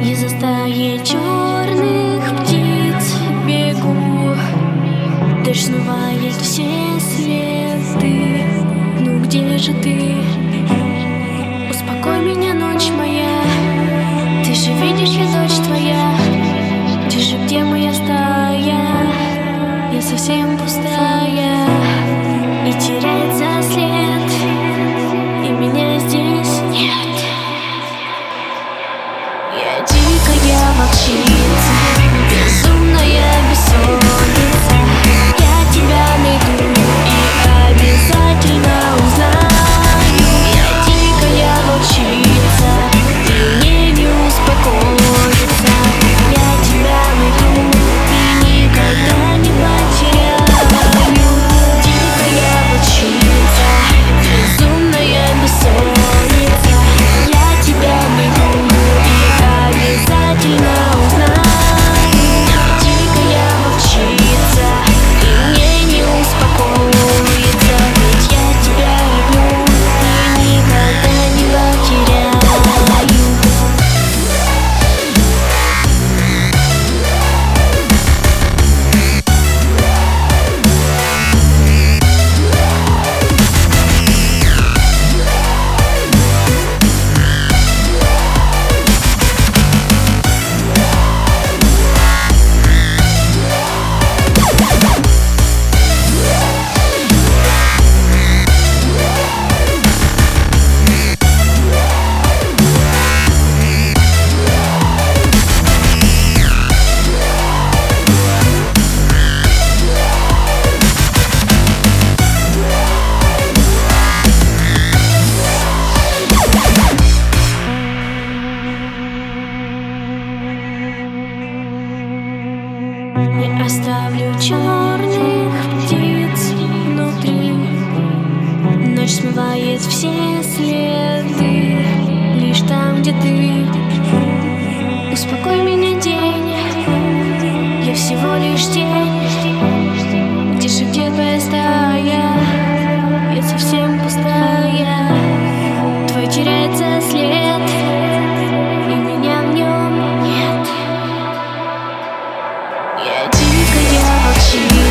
Я за стаей птиц бегу. Дождь смывает все светы. Ну где же ты? Успокой меня, ночь моя. Ты же видишь, я дочь твоя. Ты же где моя стая? Я совсем пустая. И теряется след черных птиц внутри. Ночь смывает все следы Лишь там, где ты. Успокой меня, день Я всего лишь тень. Где где твоя стая? Я совсем пустая. Твой теряется след И меня в нем нет. Я she